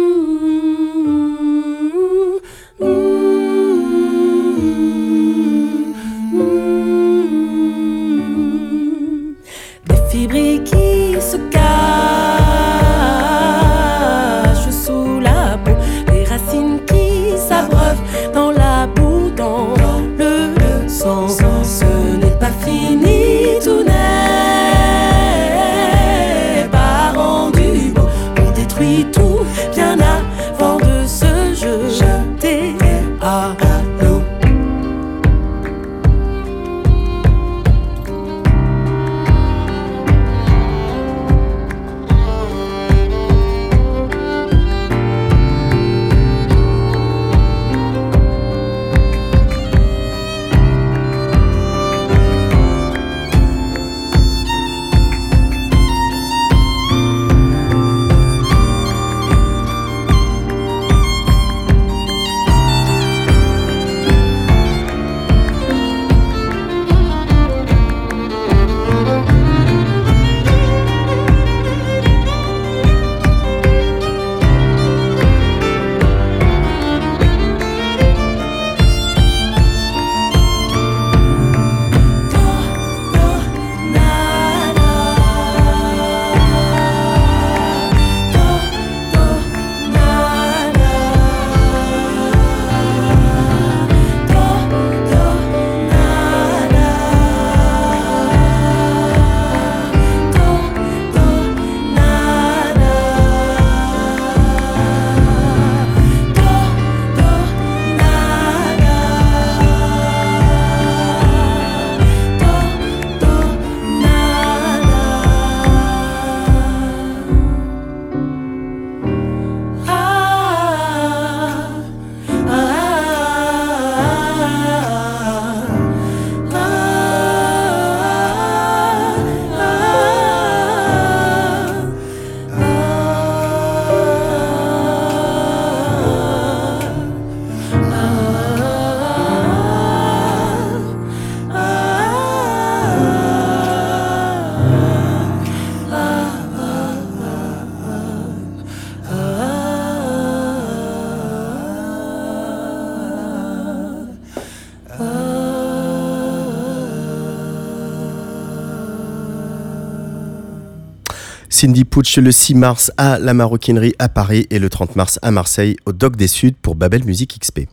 Pooch le 6 mars à la Maroquinerie à Paris et le 30 mars à Marseille au Doc des Suds pour Babel Music XP.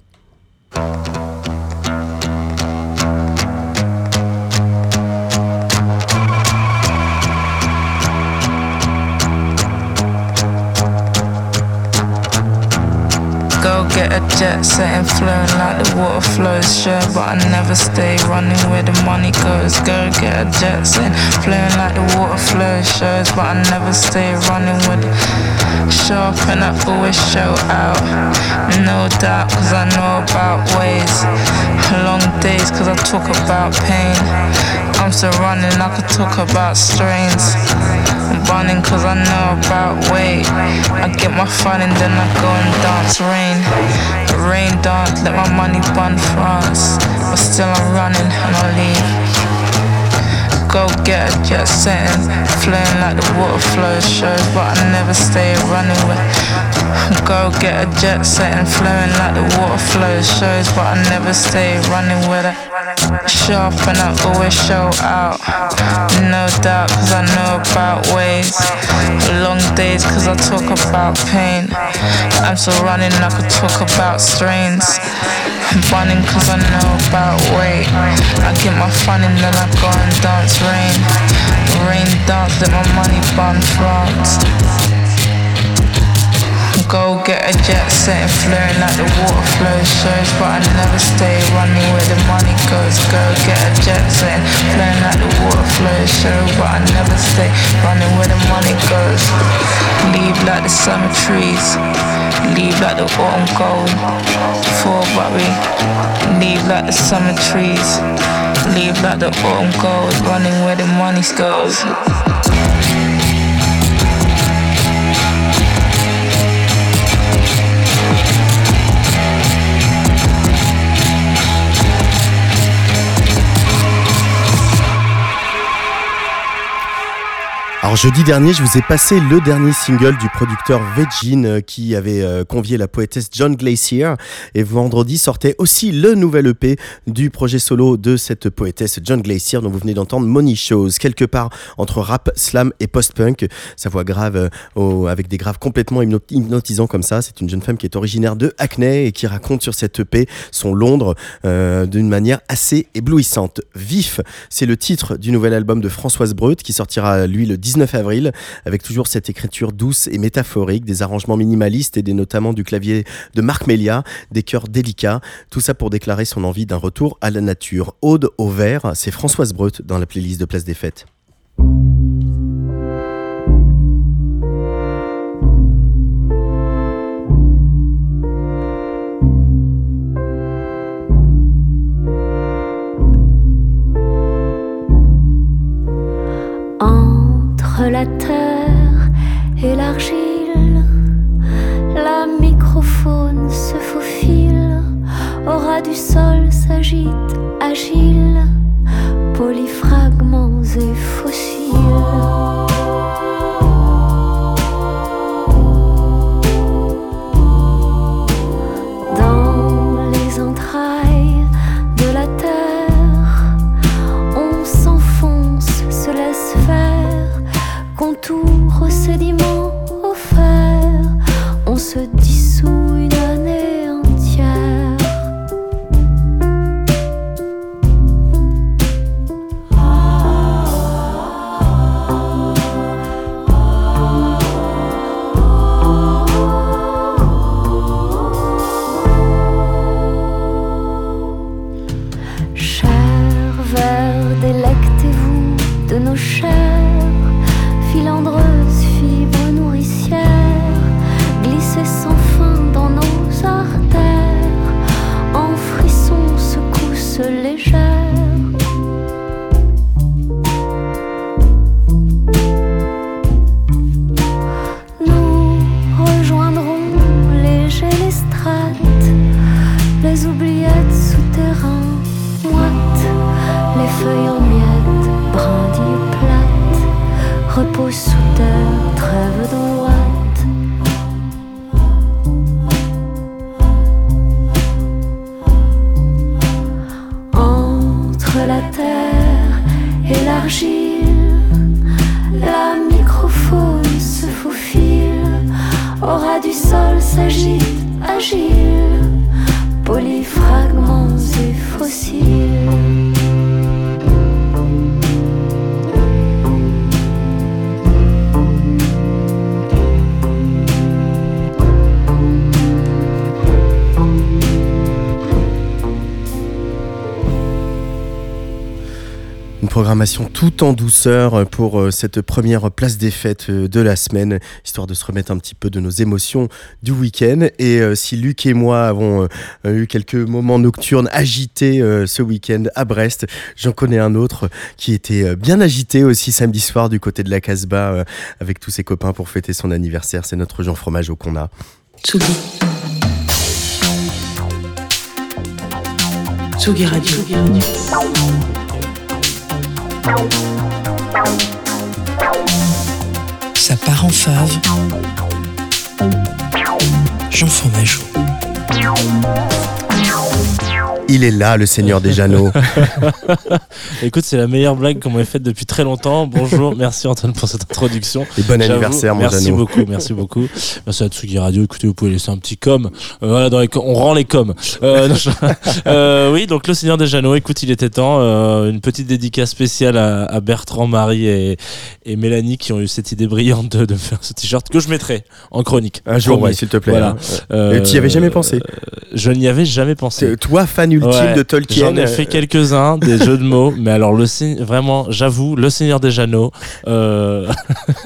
Jet setting flowing like the water flows. Sure, but I never stay running where the money goes. Go get a jet setting flowing like the water flows. Shows, but I never stay running with it. Show up and I always show out. No doubt, cause I know about ways. Long days, cause I talk about pain. I'm still running, I could talk about strains. I'm running cause I know about weight. I get my fun and then I go and dance rain. Rain dance, let my money bun France. But still I'm running and I'll leave. Go get a jet setting, flowing like the water flows shows, but I never stay running with. Go get a jet setting, flowing like the water flows shows, but I never stay running with it. Show up and I always show out, no doubt, cause I know about ways. Long days, cause I talk about pain. I'm still running, I could talk about strains. I'm bunning cause I know about weight. I get my fun and then I go and dance rain. Rain dance, let my money bun France. Go get a jet set and flaring like the water flows shows But I never stay running where the money goes. Go get a jet set and flaring like the water flows shows But I never stay running where the money goes. Leave like the summer trees Leave like the autumn gold. For Bury Leave like the summer trees Leave like the autumn gold. Running where the money goes jeudi dernier, je vous ai passé le dernier single du producteur Vegin euh, qui avait euh, convié la poétesse John Glacier et vendredi sortait aussi le nouvel EP du projet solo de cette poétesse John Glacier dont vous venez d'entendre Money Shows, quelque part entre rap, slam et post-punk. Sa voix grave euh, avec des graves complètement hypno- hypnotisants comme ça. C'est une jeune femme qui est originaire de Hackney et qui raconte sur cette EP son Londres d'une manière assez éblouissante. Vif, c'est le titre du nouvel album de Françoise Breut qui sortira lui le 19 avril avec toujours cette écriture douce et métaphorique, des arrangements minimalistes et des notamment du clavier de Marc Melia, des chœurs délicats, tout ça pour déclarer son envie d'un retour à la nature. Aude au vert, c'est Françoise Breut dans la playlist de Place des Fêtes. Entre au ras du sol s'agite, agile, polyfragments et fossiles. Dans les entrailles de la terre, on en douceur pour euh, cette première place des fêtes euh, de la semaine, histoire de se remettre un petit peu de nos émotions du week-end. Et euh, si Luc et moi avons euh, eu quelques moments nocturnes agités euh, ce week-end à Brest, j'en connais un autre qui était euh, bien agité aussi samedi soir du côté de la Casbah euh, avec tous ses copains pour fêter son anniversaire. C'est notre Jean Fromageau qu'on a. Tsugi. Tsugi Radio. Ça part en fave. Jean Fromageau. Il est là, le Seigneur des Jeannots. Écoute, c'est la meilleure blague qu'on m'ait faite depuis très longtemps. Bonjour, merci Antoine pour cette introduction. Et bon anniversaire, mon Merci beaucoup, merci beaucoup. Merci à Tsugi Radio. Écoutez, vous pouvez laisser un petit com. Euh, voilà, dans les com- on rend les coms. Euh, euh, oui, donc le Seigneur des Jeannots. Écoute, il était temps. Euh, une petite dédicace spéciale à, à Bertrand, Marie et, et Mélanie qui ont eu cette idée brillante de, de faire ce t-shirt que je mettrai en chronique. Un jour, ouais, s'il te plaît. Voilà. hein. Euh, tu y avais jamais pensé Je n'y avais jamais pensé. Toi, fan ultime Ouais, de Tolkien. J'en ai euh, fait quelques-uns, des jeux de mots, mais alors le vraiment, j'avoue, le Seigneur des Jeannots, euh,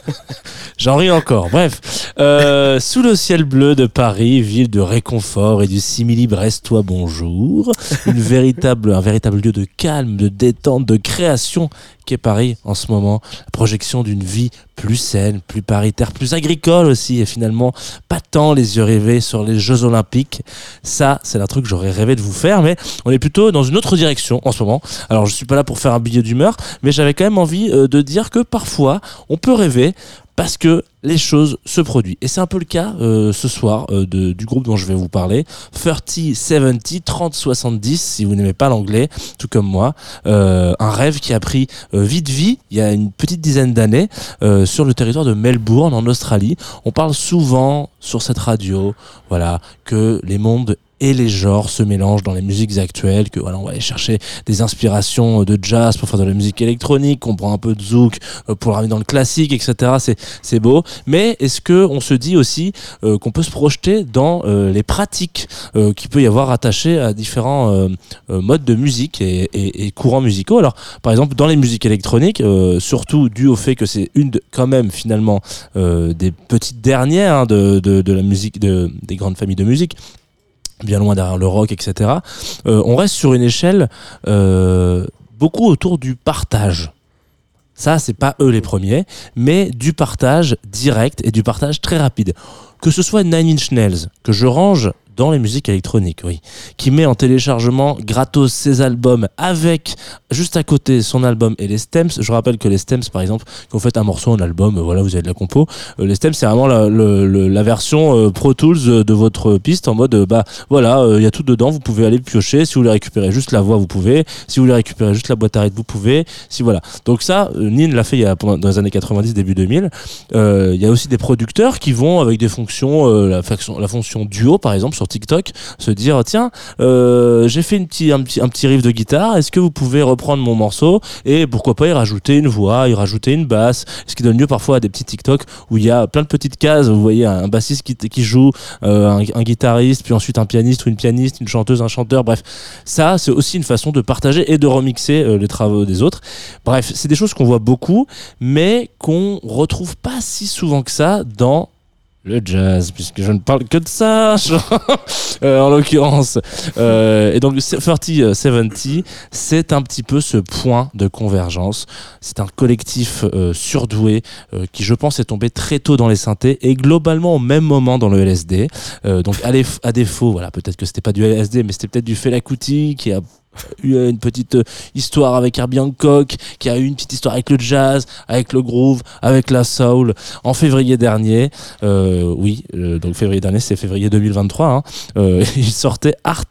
j'en ris encore. Bref, Euh, sous le ciel bleu de Paris, ville de réconfort et du simili brestois bonjour, une véritable, un véritable lieu de calme, de détente, de création qu'est Paris en ce moment. Projection d'une vie plus saine, plus paritaire, plus agricole aussi, et finalement pas tant les yeux rivés sur les Jeux Olympiques. Ça, c'est un truc que j'aurais rêvé de vous faire, mais on est plutôt dans une autre direction en ce moment. Alors, je suis pas là pour faire un billet d'humeur, mais j'avais quand même envie euh, de dire que parfois, on peut rêver parce que les choses se produisent. Et c'est un peu le cas euh, ce soir euh, de- du groupe dont je vais vous parler. 30, 70, 30, 70, si vous n'aimez pas l'anglais, tout comme moi. Euh, un rêve qui a pris euh, vite vie il y a une petite dizaine d'années euh, sur le territoire de Melbourne en Australie. On parle souvent sur cette radio, voilà, que les mondes et les genres se mélangent dans les musiques actuelles, que voilà, on va aller chercher des inspirations de jazz pour faire de la musique électronique, qu'on prend un peu de zouk euh, pour ramener dans le classique, etc. C'est beau. Mais est-ce que on se dit aussi euh, qu'on peut se projeter dans euh, les pratiques euh, qu'il peut y avoir attachées à différents euh, euh, modes de musique et, courants musicaux? Alors, par exemple, dans les musiques électroniques, euh, surtout dû au fait que c'est une de, quand même finalement euh, des petites dernières hein, de, de, la musique, de, des grandes familles de musique bien loin derrière le rock, etc. Euh, on reste sur une échelle euh, beaucoup autour du partage. Ça, c'est pas eux les premiers, mais du partage direct et du partage très rapide. Que ce soit Nine Inch Nails, que je range dans les musiques électroniques, oui, qui met en téléchargement gratos ses albums avec juste à côté son album et les stems. Je rappelle que les stems, par exemple, quand vous faites un morceau, un album, euh, voilà, vous avez de la compo. Euh, les stems, c'est vraiment la, version euh, Pro Tools de votre piste en mode, bah voilà, il y a tout dedans, vous pouvez aller piocher. Si vous voulez récupérer juste la voix, vous pouvez. Si vous voulez récupérer juste la boîte à rythme, vous pouvez. Si voilà. Donc ça, Nin l'a fait dans les années 90, début 2000. Euh, Il y a aussi des producteurs qui vont avec des fonctions, euh, la, fonction, duo par exemple sur TikTok, se dire tiens, euh, j'ai fait une petit, un, petit, riff de guitare, est-ce que vous pouvez reprendre mon morceau et pourquoi pas y rajouter une voix, y rajouter une basse, ce qui donne lieu parfois à des petits TikTok où il y a plein de petites cases, vous voyez un bassiste qui, qui joue, euh, un, guitariste, puis ensuite un pianiste ou une pianiste, une chanteuse, un chanteur, bref, ça c'est aussi une façon de partager et de remixer les travaux des autres. Bref, c'est des choses qu'on voit beaucoup, mais qu'on retrouve pas si souvent que ça dans le jazz, puisque je ne parle que de ça, euh, en l'occurrence. Euh, et donc, 30 70, c'est un petit peu ce point de convergence. C'est un collectif euh, surdoué euh, qui, je pense, est tombé très tôt dans les synthés et globalement au même moment dans le LSD. Euh, donc, à défaut, voilà, peut-être que c'était pas du LSD, mais c'était peut-être du Fela Kuti qui a eu une petite euh, histoire avec Herbie Hancock, qui a eu une petite histoire avec le jazz, avec le groove, avec la soul. En février dernier, euh, oui, euh, donc février dernier, c'est février 2023, hein, euh, il sortait Art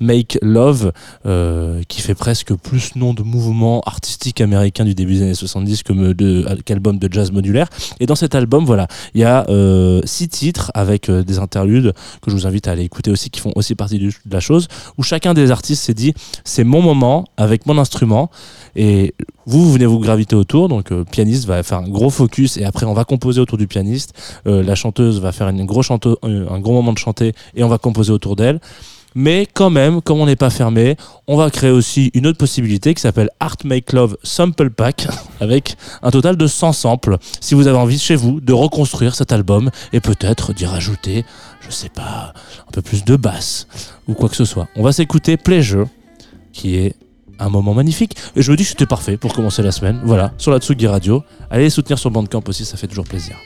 Make Love, euh, qui fait presque plus nom de mouvement artistique américain du début des années 70 que me- de- qu'album de jazz modulaire. Et dans cet album, voilà, il y a euh, six titres avec euh, des interludes que je vous invite à aller écouter aussi, qui font aussi partie de la chose, où chacun des artistes s'est dit c'est mon moment avec mon instrument. Et vous, vous venez vous graviter autour. Donc le pianiste va faire un gros focus et après on va composer autour du pianiste. Euh, la chanteuse va faire chanteuse, un gros moment de chanter et on va composer autour d'elle. Mais quand même, comme on n'est pas fermé, on va créer aussi une autre possibilité qui s'appelle Art Make Love Sample Pack avec un total de 100 samples. Si vous avez envie chez vous de reconstruire cet album et peut-être d'y rajouter, je sais pas, un peu plus de basse ou quoi que ce soit. On va s'écouter Pleasure qui est un moment magnifique. Et je me dis que c'était parfait pour commencer la semaine. Voilà, sur la Tsugi Radio. Allez les soutenir sur Bandcamp aussi, ça fait toujours plaisir.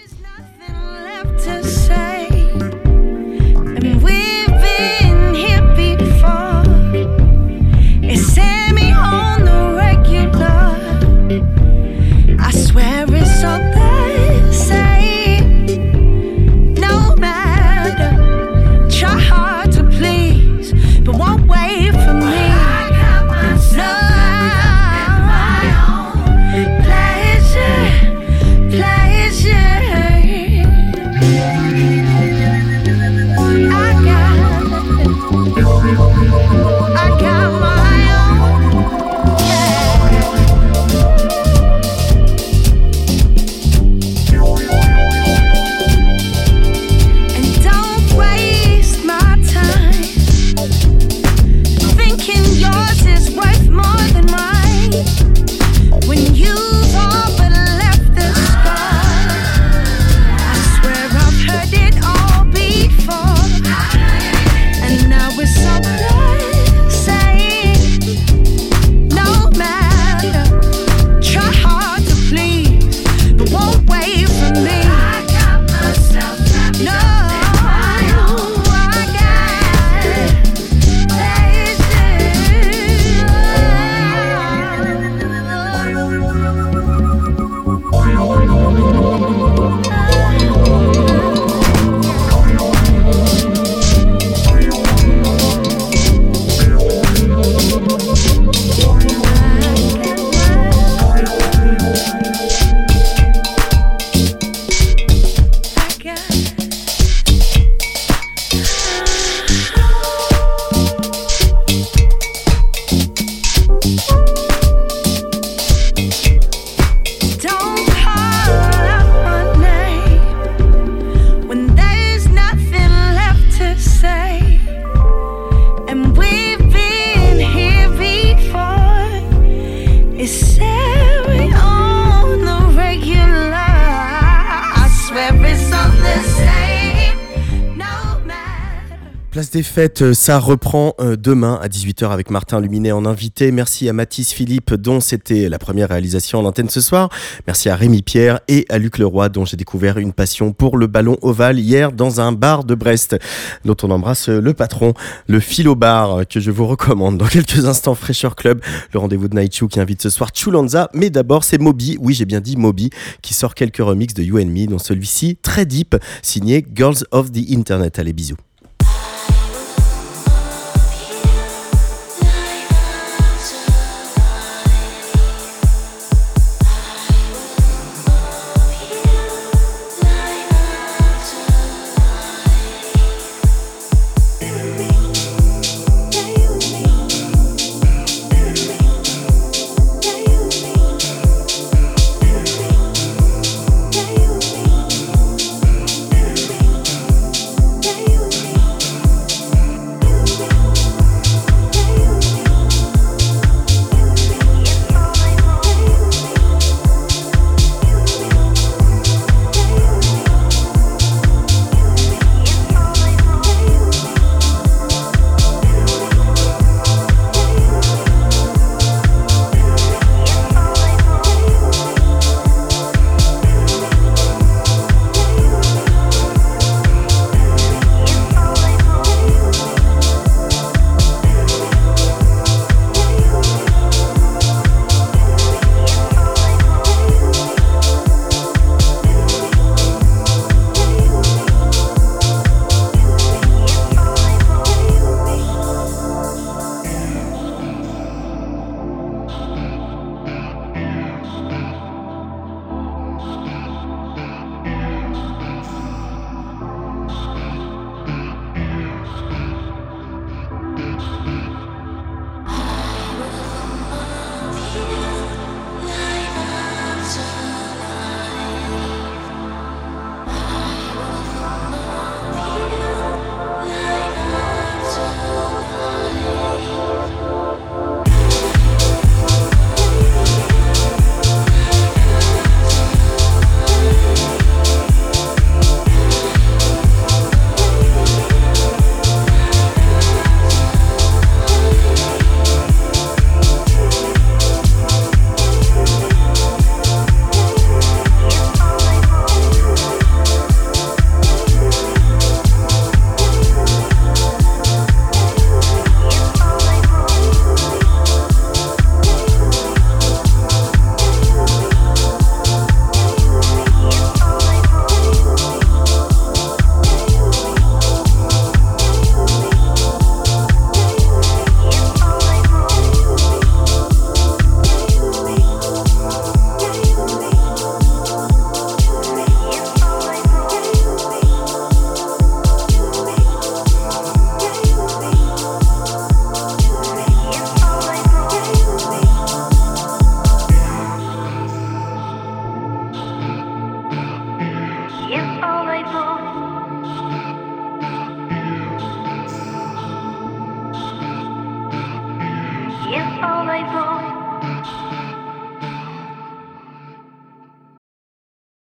Place des fêtes, euh, ça reprend euh, demain à 18h avec Martin Luminet en invité. Merci à Mathis Philippe dont c'était la première réalisation en antenne ce soir. Merci à Rémi Pierre et à Luc Leroy dont j'ai découvert une passion pour le ballon ovale hier dans un bar de Brest dont on embrasse euh, le patron, le Philo Bar que je vous recommande dans quelques instants Fresher Club, le rendez-vous de Naichu qui invite ce soir Chulanza. Mais d'abord c'est Moby, oui j'ai bien dit Moby, qui sort quelques remixes de You and Me dont celui-ci très deep signé Girls of the Internet. Allez bisous.